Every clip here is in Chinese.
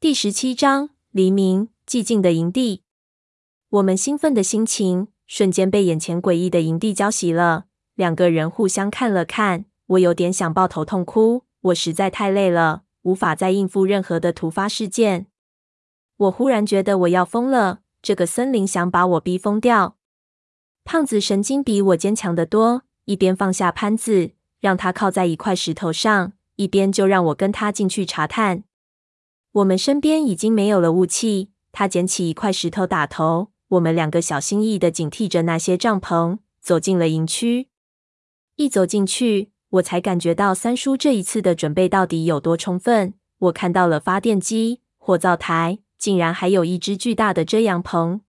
第十七章黎明，寂静的营地。我们兴奋的心情瞬间被眼前诡异的营地浇熄了。两个人互相看了看，我有点想抱头痛哭。我实在太累了，无法再应付任何的突发事件。我忽然觉得我要疯了，这个森林想把我逼疯掉。胖子神经比我坚强得多，一边放下潘子，让他靠在一块石头上，一边就让我跟他进去查探。我们身边已经没有了雾气。他捡起一块石头打头，我们两个小心翼翼的警惕着那些帐篷，走进了营区。一走进去，我才感觉到三叔这一次的准备到底有多充分。我看到了发电机、火灶台，竟然还有一只巨大的遮阳棚。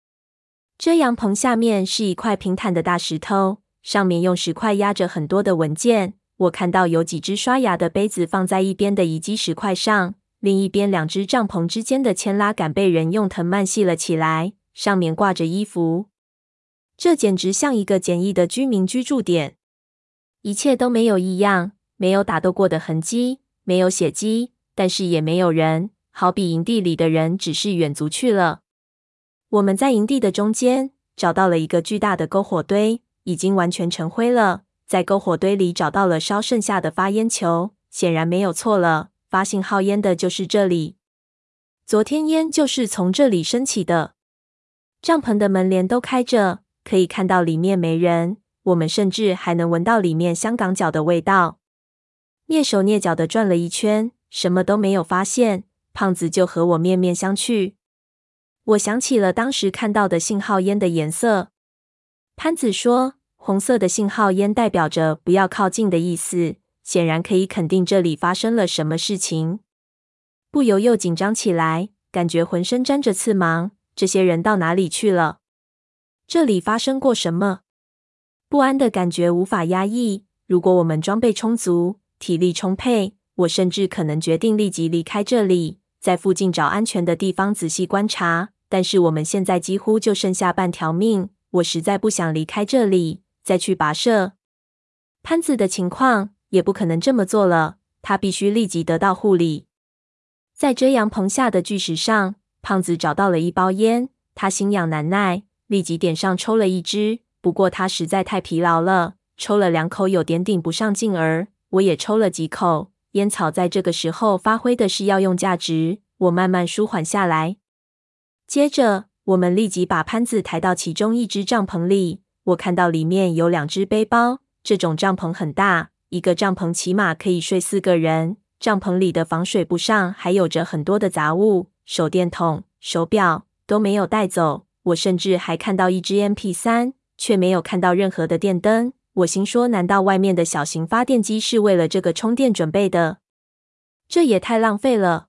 遮阳棚下面是一块平坦的大石头，上面用石块压着很多的文件。我看到有几只刷牙的杯子放在一边的遗迹石块上。另一边，两只帐篷之间的牵拉杆被人用藤蔓系了起来，上面挂着衣服。这简直像一个简易的居民居住点，一切都没有异样，没有打斗过的痕迹，没有血迹，但是也没有人，好比营地里的人只是远足去了。我们在营地的中间找到了一个巨大的篝火堆，已经完全成灰了。在篝火堆里找到了烧剩下的发烟球，显然没有错了。发信号烟的就是这里，昨天烟就是从这里升起的。帐篷的门帘都开着，可以看到里面没人。我们甚至还能闻到里面香港脚的味道。蹑手蹑脚的转了一圈，什么都没有发现。胖子就和我面面相觑。我想起了当时看到的信号烟的颜色。潘子说，红色的信号烟代表着不要靠近的意思。显然可以肯定这里发生了什么事情，不由又紧张起来，感觉浑身沾着刺芒。这些人到哪里去了？这里发生过什么？不安的感觉无法压抑。如果我们装备充足、体力充沛，我甚至可能决定立即离开这里，在附近找安全的地方仔细观察。但是我们现在几乎就剩下半条命，我实在不想离开这里，再去跋涉。潘子的情况。也不可能这么做了，他必须立即得到护理。在遮阳棚下的巨石上，胖子找到了一包烟，他心痒难耐，立即点上抽了一支。不过他实在太疲劳了，抽了两口有点顶不上劲儿。我也抽了几口，烟草在这个时候发挥的是药用价值，我慢慢舒缓下来。接着，我们立即把潘子抬到其中一只帐篷里，我看到里面有两只背包，这种帐篷很大。一个帐篷起码可以睡四个人。帐篷里的防水布上还有着很多的杂物，手电筒、手表都没有带走。我甚至还看到一支 MP3，却没有看到任何的电灯。我心说，难道外面的小型发电机是为了这个充电准备的？这也太浪费了。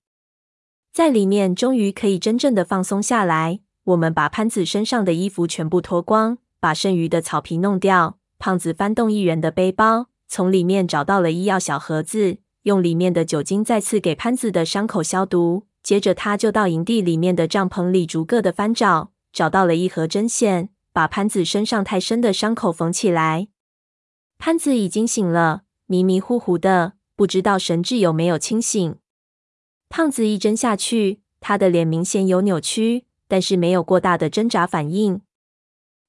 在里面终于可以真正的放松下来。我们把潘子身上的衣服全部脱光，把剩余的草皮弄掉。胖子翻动一人的背包。从里面找到了医药小盒子，用里面的酒精再次给潘子的伤口消毒。接着，他就到营地里面的帐篷里逐个的翻找，找到了一盒针线，把潘子身上太深的伤口缝起来。潘子已经醒了，迷迷糊糊的，不知道神志有没有清醒。胖子一针下去，他的脸明显有扭曲，但是没有过大的挣扎反应。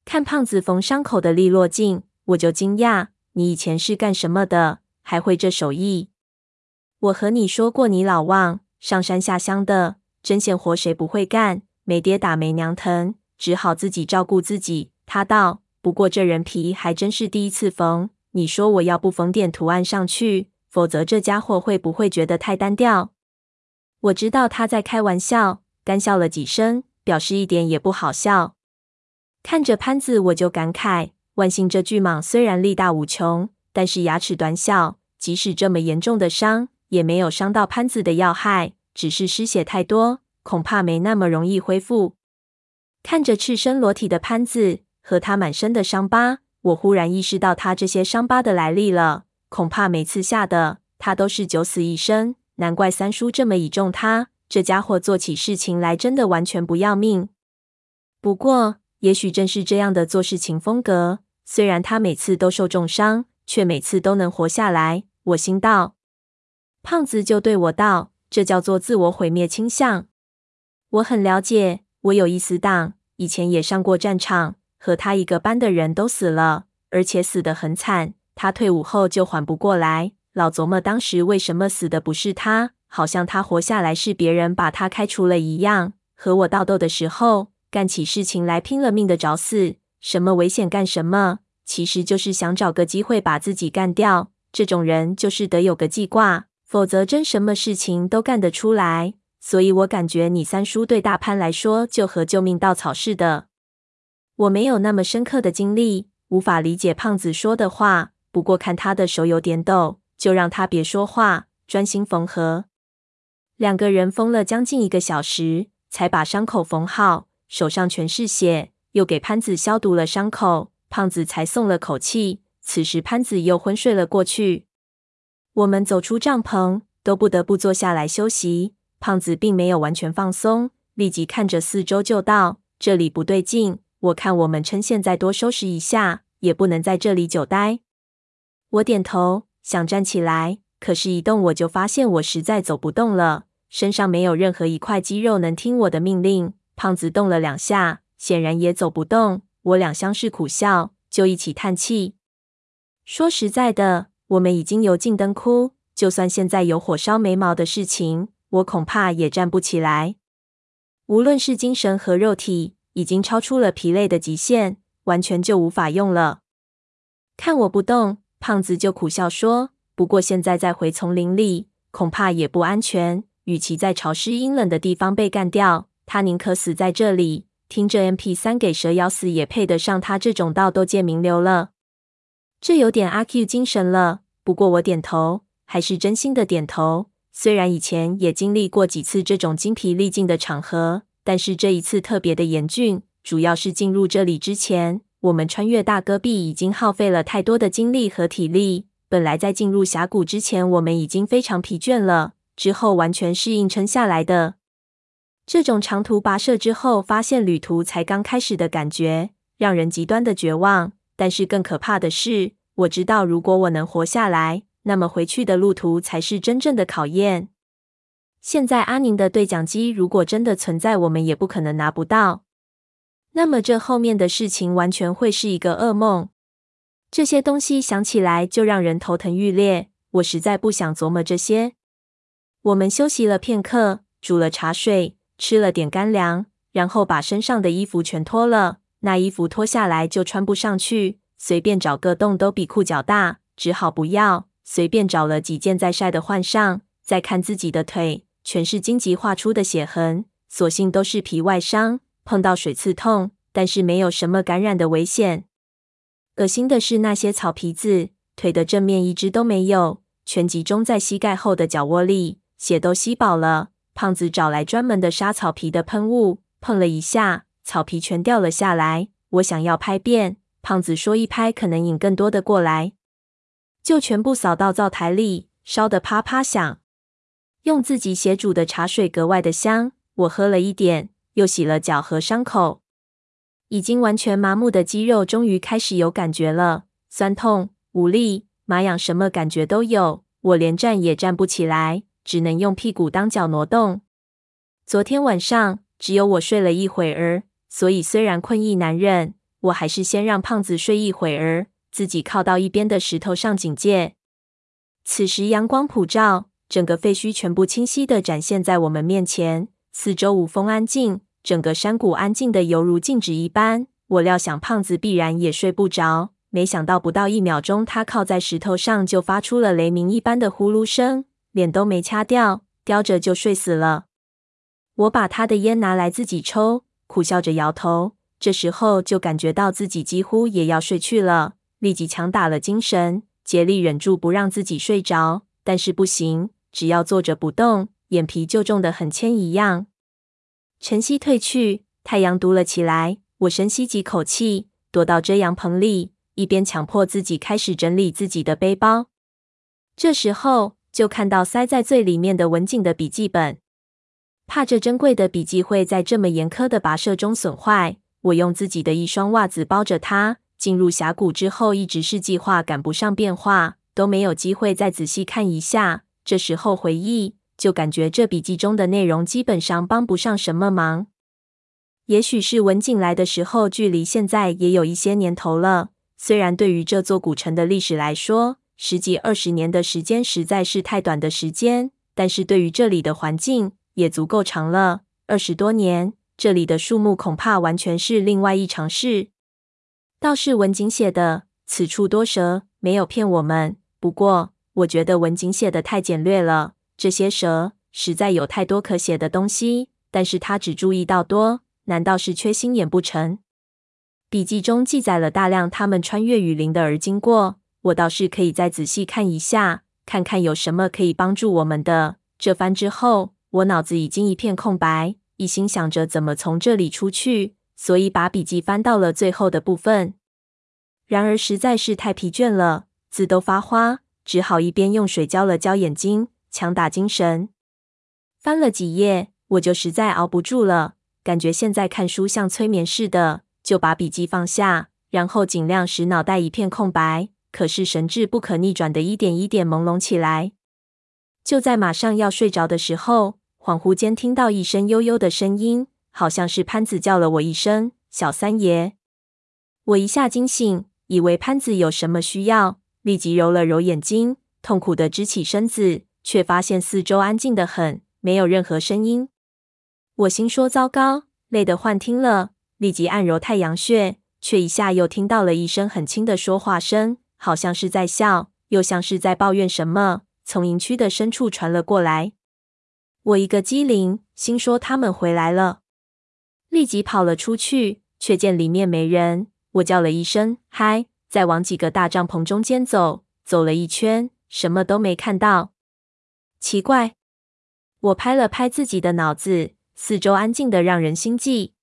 看胖子缝伤口的利落劲，我就惊讶。你以前是干什么的？还会这手艺？我和你说过，你老忘，上山下乡的针线活谁不会干？没爹打没娘疼，只好自己照顾自己。他道：“不过这人皮还真是第一次缝。你说我要不缝点图案上去，否则这家伙会不会觉得太单调？”我知道他在开玩笑，干笑了几声，表示一点也不好笑。看着潘子，我就感慨。万幸，这巨蟒虽然力大无穷，但是牙齿短小，即使这么严重的伤，也没有伤到潘子的要害，只是失血太多，恐怕没那么容易恢复。看着赤身裸体的潘子和他满身的伤疤，我忽然意识到他这些伤疤的来历了。恐怕每次吓得他都是九死一生，难怪三叔这么倚重他。这家伙做起事情来真的完全不要命。不过，也许正是这样的做事情风格。虽然他每次都受重伤，却每次都能活下来。我心道，胖子就对我道：“这叫做自我毁灭倾向。我很了解，我有一死党，以前也上过战场，和他一个班的人都死了，而且死得很惨。他退伍后就缓不过来，老琢磨当时为什么死的不是他，好像他活下来是别人把他开除了一样。和我斗斗的时候，干起事情来拼了命的找死，什么危险干什么，其实就是想找个机会把自己干掉。这种人就是得有个记挂，否则真什么事情都干得出来。所以我感觉你三叔对大潘来说就和救命稻草似的。我没有那么深刻的经历，无法理解胖子说的话。不过看他的手有点抖，就让他别说话，专心缝合。两个人缝了将近一个小时。才把伤口缝好，手上全是血，又给潘子消毒了伤口，胖子才松了口气。此时潘子又昏睡了过去。我们走出帐篷，都不得不坐下来休息。胖子并没有完全放松，立即看着四周就道：“这里不对劲，我看我们趁现在多收拾一下，也不能在这里久待。”我点头，想站起来，可是一动我就发现我实在走不动了。身上没有任何一块肌肉能听我的命令。胖子动了两下，显然也走不动。我俩相视苦笑，就一起叹气。说实在的，我们已经油尽灯枯，就算现在有火烧眉毛的事情，我恐怕也站不起来。无论是精神和肉体，已经超出了疲累的极限，完全就无法用了。看我不动，胖子就苦笑说：“不过现在再回丛林里，恐怕也不安全。”与其在潮湿阴冷的地方被干掉，他宁可死在这里。听着 MP3 给蛇咬死也配得上他这种道斗界名流了。这有点阿 Q 精神了。不过我点头，还是真心的点头。虽然以前也经历过几次这种精疲力尽的场合，但是这一次特别的严峻。主要是进入这里之前，我们穿越大戈壁已经耗费了太多的精力和体力。本来在进入峡谷之前，我们已经非常疲倦了。之后完全是硬撑下来的。这种长途跋涉之后，发现旅途才刚开始的感觉，让人极端的绝望。但是更可怕的是，我知道如果我能活下来，那么回去的路途才是真正的考验。现在阿宁的对讲机如果真的存在，我们也不可能拿不到。那么这后面的事情完全会是一个噩梦。这些东西想起来就让人头疼欲裂。我实在不想琢磨这些。我们休息了片刻，煮了茶水，吃了点干粮，然后把身上的衣服全脱了。那衣服脱下来就穿不上去，随便找个洞都比裤脚大，只好不要。随便找了几件再晒的换上，再看自己的腿，全是荆棘划出的血痕，所幸都是皮外伤，碰到水刺痛，但是没有什么感染的危险。恶心的是那些草皮子，腿的正面一只都没有，全集中在膝盖后的脚窝里。血都吸饱了，胖子找来专门的杀草皮的喷雾，碰了一下，草皮全掉了下来。我想要拍遍，胖子说一拍可能引更多的过来，就全部扫到灶台里，烧得啪啪响。用自己血煮的茶水格外的香，我喝了一点，又洗了脚和伤口。已经完全麻木的肌肉终于开始有感觉了，酸痛、无力、麻痒，什么感觉都有。我连站也站不起来。只能用屁股当脚挪动。昨天晚上只有我睡了一会儿，所以虽然困意难忍，我还是先让胖子睡一会儿，自己靠到一边的石头上警戒。此时阳光普照，整个废墟全部清晰地展现在我们面前，四周无风安静，整个山谷安静的犹如静止一般。我料想胖子必然也睡不着，没想到不到一秒钟，他靠在石头上就发出了雷鸣一般的呼噜声。脸都没掐掉，叼着就睡死了。我把他的烟拿来自己抽，苦笑着摇头。这时候就感觉到自己几乎也要睡去了，立即强打了精神，竭力忍住不让自己睡着。但是不行，只要坐着不动，眼皮就重得很铅一样。晨曦褪去，太阳毒了起来。我深吸几口气，躲到遮阳棚里，一边强迫自己开始整理自己的背包。这时候。就看到塞在最里面的文景的笔记本，怕这珍贵的笔记会在这么严苛的跋涉中损坏，我用自己的一双袜子包着它。进入峡谷之后，一直是计划赶不上变化，都没有机会再仔细看一下。这时候回忆，就感觉这笔记中的内容基本上帮不上什么忙。也许是文景来的时候，距离现在也有一些年头了。虽然对于这座古城的历史来说，十几二十年的时间实在是太短的时间，但是对于这里的环境也足够长了。二十多年，这里的树木恐怕完全是另外一场事。倒是文景写的“此处多蛇”，没有骗我们。不过，我觉得文景写的太简略了。这些蛇实在有太多可写的东西，但是他只注意到多。难道是缺心眼不成？笔记中记载了大量他们穿越雨林的而经过，我倒是可以再仔细看一下，看看有什么可以帮助我们的。这番之后，我脑子已经一片空白，一心想着怎么从这里出去，所以把笔记翻到了最后的部分。然而实在是太疲倦了，字都发花，只好一边用水浇了浇眼睛，强打精神。翻了几页，我就实在熬不住了。感觉现在看书像催眠似的，就把笔记放下，然后尽量使脑袋一片空白。可是神志不可逆转的一点一点朦胧起来。就在马上要睡着的时候，恍惚间听到一声悠悠的声音，好像是潘子叫了我一声“小三爷”。我一下惊醒，以为潘子有什么需要，立即揉了揉眼睛，痛苦的支起身子，却发现四周安静的很，没有任何声音。我心说糟糕，累得幻听了，立即按揉太阳穴，却一下又听到了一声很轻的说话声，好像是在笑，又像是在抱怨什么，从营区的深处传了过来。我一个机灵，心说他们回来了，立即跑了出去，却见里面没人。我叫了一声“嗨”，再往几个大帐篷中间走，走了一圈，什么都没看到。奇怪，我拍了拍自己的脑子。四周安静的让人心悸，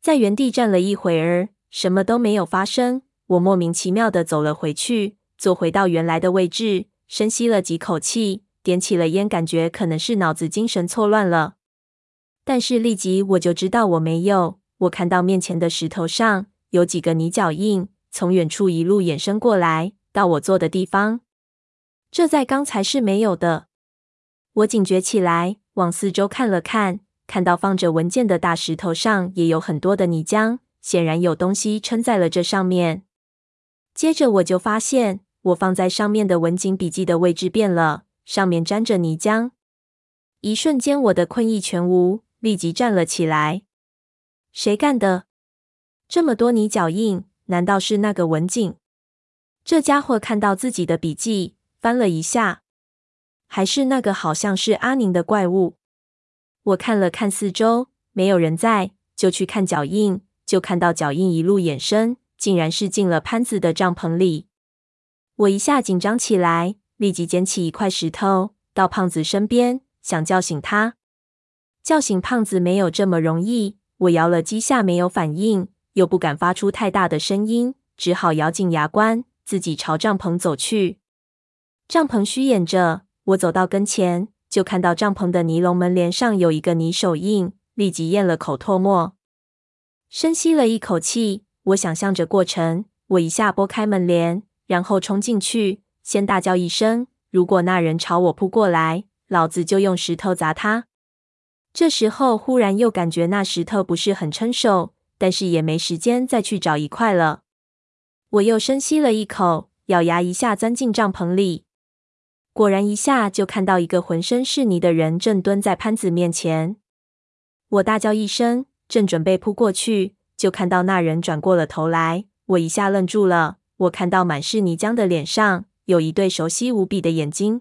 在原地站了一会儿，什么都没有发生。我莫名其妙地走了回去，坐回到原来的位置，深吸了几口气，点起了烟，感觉可能是脑子精神错乱了。但是立即我就知道我没有。我看到面前的石头上有几个泥脚印，从远处一路延伸过来，到我坐的地方。这在刚才是没有的。我警觉起来，往四周看了看。看到放着文件的大石头上也有很多的泥浆，显然有东西撑在了这上面。接着我就发现，我放在上面的文景笔记的位置变了，上面沾着泥浆。一瞬间，我的困意全无，立即站了起来。谁干的？这么多泥脚印，难道是那个文景？这家伙看到自己的笔记，翻了一下，还是那个好像是阿宁的怪物。我看了看四周，没有人在，就去看脚印，就看到脚印一路延伸，竟然是进了潘子的帐篷里。我一下紧张起来，立即捡起一块石头，到胖子身边，想叫醒他。叫醒胖子没有这么容易，我摇了几下没有反应，又不敢发出太大的声音，只好咬紧牙关，自己朝帐篷走去。帐篷虚掩着，我走到跟前。就看到帐篷的尼龙门帘上有一个泥手印，立即咽了口唾沫，深吸了一口气。我想象着过程，我一下拨开门帘，然后冲进去，先大叫一声：“如果那人朝我扑过来，老子就用石头砸他。”这时候忽然又感觉那石头不是很称手，但是也没时间再去找一块了。我又深吸了一口，咬牙一下钻进帐篷里。果然，一下就看到一个浑身是泥的人正蹲在潘子面前。我大叫一声，正准备扑过去，就看到那人转过了头来。我一下愣住了。我看到满是泥浆的脸上有一对熟悉无比的眼睛。